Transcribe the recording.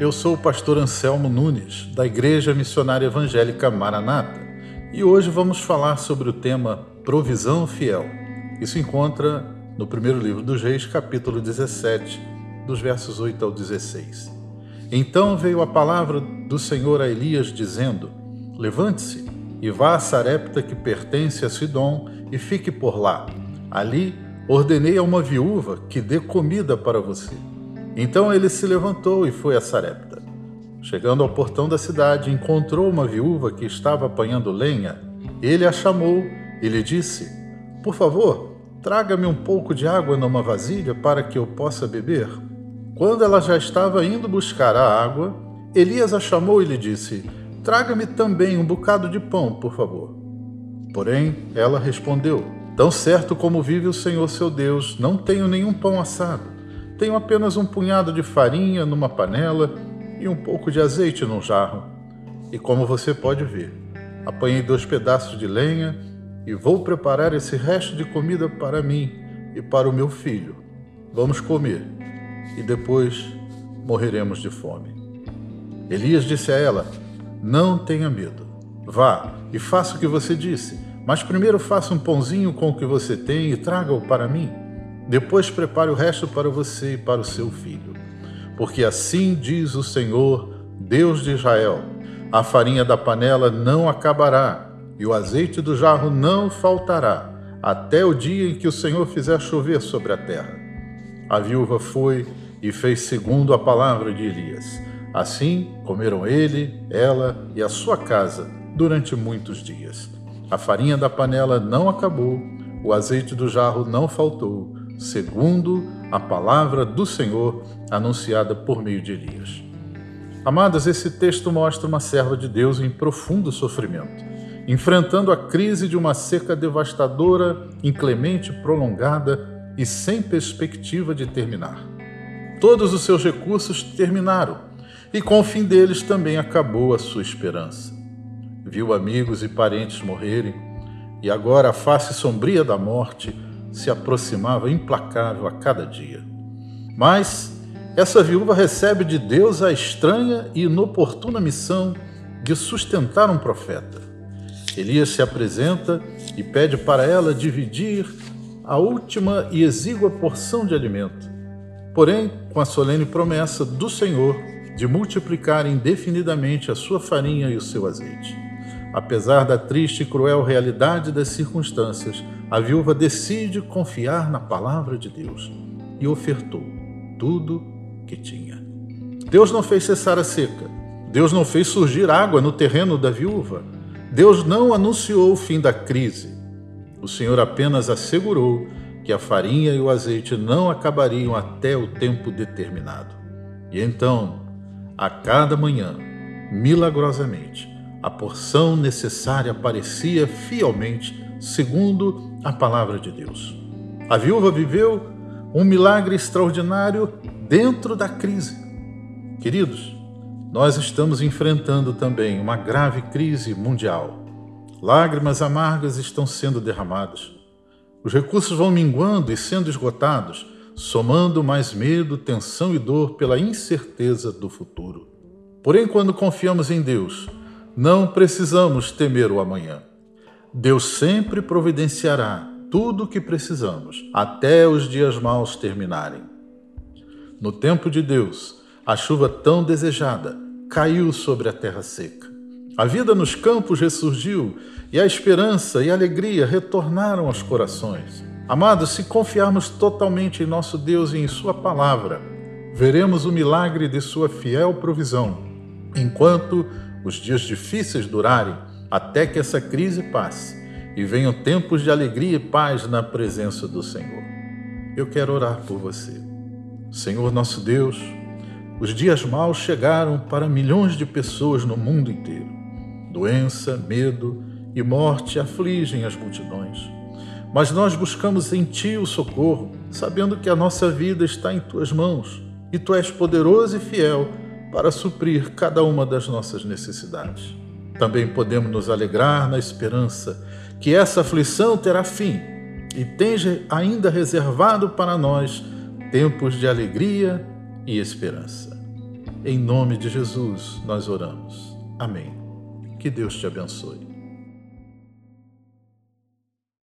Eu sou o pastor Anselmo Nunes, da Igreja Missionária Evangélica Maranata, e hoje vamos falar sobre o tema Provisão Fiel. Isso encontra no primeiro livro dos Reis, capítulo 17, dos versos 8 ao 16. Então veio a palavra do Senhor a Elias, dizendo: Levante-se e vá a Sarepta, que pertence a Sidom, e fique por lá. Ali ordenei a uma viúva que dê comida para você. Então ele se levantou e foi a Sarepta. Chegando ao portão da cidade, encontrou uma viúva que estava apanhando lenha. Ele a chamou e lhe disse: Por favor, traga-me um pouco de água numa vasilha para que eu possa beber. Quando ela já estava indo buscar a água, Elias a chamou e lhe disse: Traga-me também um bocado de pão, por favor. Porém, ela respondeu: Tão certo como vive o Senhor seu Deus, não tenho nenhum pão assado tenho apenas um punhado de farinha numa panela e um pouco de azeite num jarro. E como você pode ver, apanhei dois pedaços de lenha e vou preparar esse resto de comida para mim e para o meu filho. Vamos comer e depois morreremos de fome. Elias disse a ela: Não tenha medo. Vá e faça o que você disse, mas primeiro faça um pãozinho com o que você tem e traga-o para mim. Depois prepare o resto para você e para o seu filho. Porque assim diz o Senhor, Deus de Israel: a farinha da panela não acabará, e o azeite do jarro não faltará, até o dia em que o Senhor fizer chover sobre a terra. A viúva foi e fez segundo a palavra de Elias. Assim comeram ele, ela e a sua casa durante muitos dias. A farinha da panela não acabou, o azeite do jarro não faltou, segundo a palavra do Senhor anunciada por meio de Elias. Amadas, esse texto mostra uma serva de Deus em profundo sofrimento, enfrentando a crise de uma seca devastadora, inclemente, prolongada e sem perspectiva de terminar. Todos os seus recursos terminaram e com o fim deles também acabou a sua esperança. Viu amigos e parentes morrerem e agora a face sombria da morte se aproximava implacável a cada dia. Mas essa viúva recebe de Deus a estranha e inoportuna missão de sustentar um profeta. Elias se apresenta e pede para ela dividir a última e exígua porção de alimento, porém com a solene promessa do Senhor de multiplicar indefinidamente a sua farinha e o seu azeite. Apesar da triste e cruel realidade das circunstâncias, a viúva decide confiar na palavra de Deus e ofertou tudo que tinha. Deus não fez cessar a seca. Deus não fez surgir água no terreno da viúva. Deus não anunciou o fim da crise. O Senhor apenas assegurou que a farinha e o azeite não acabariam até o tempo determinado. E então, a cada manhã, milagrosamente, a porção necessária aparecia fielmente segundo a palavra de Deus. A viúva viveu um milagre extraordinário dentro da crise. Queridos, nós estamos enfrentando também uma grave crise mundial. Lágrimas amargas estão sendo derramadas. Os recursos vão minguando e sendo esgotados, somando mais medo, tensão e dor pela incerteza do futuro. Porém, quando confiamos em Deus, não precisamos temer o amanhã. Deus sempre providenciará tudo o que precisamos até os dias maus terminarem. No tempo de Deus, a chuva tão desejada caiu sobre a terra seca. A vida nos campos ressurgiu e a esperança e a alegria retornaram aos corações. Amados, se confiarmos totalmente em nosso Deus e em Sua palavra, veremos o milagre de Sua fiel provisão, enquanto os dias difíceis durarem até que essa crise passe e venham tempos de alegria e paz na presença do Senhor. Eu quero orar por você. Senhor nosso Deus, os dias maus chegaram para milhões de pessoas no mundo inteiro. Doença, medo e morte afligem as multidões. Mas nós buscamos em Ti o socorro, sabendo que a nossa vida está em Tuas mãos e Tu és poderoso e fiel para suprir cada uma das nossas necessidades. Também podemos nos alegrar na esperança que essa aflição terá fim e tens ainda reservado para nós tempos de alegria e esperança. Em nome de Jesus nós oramos. Amém. Que Deus te abençoe.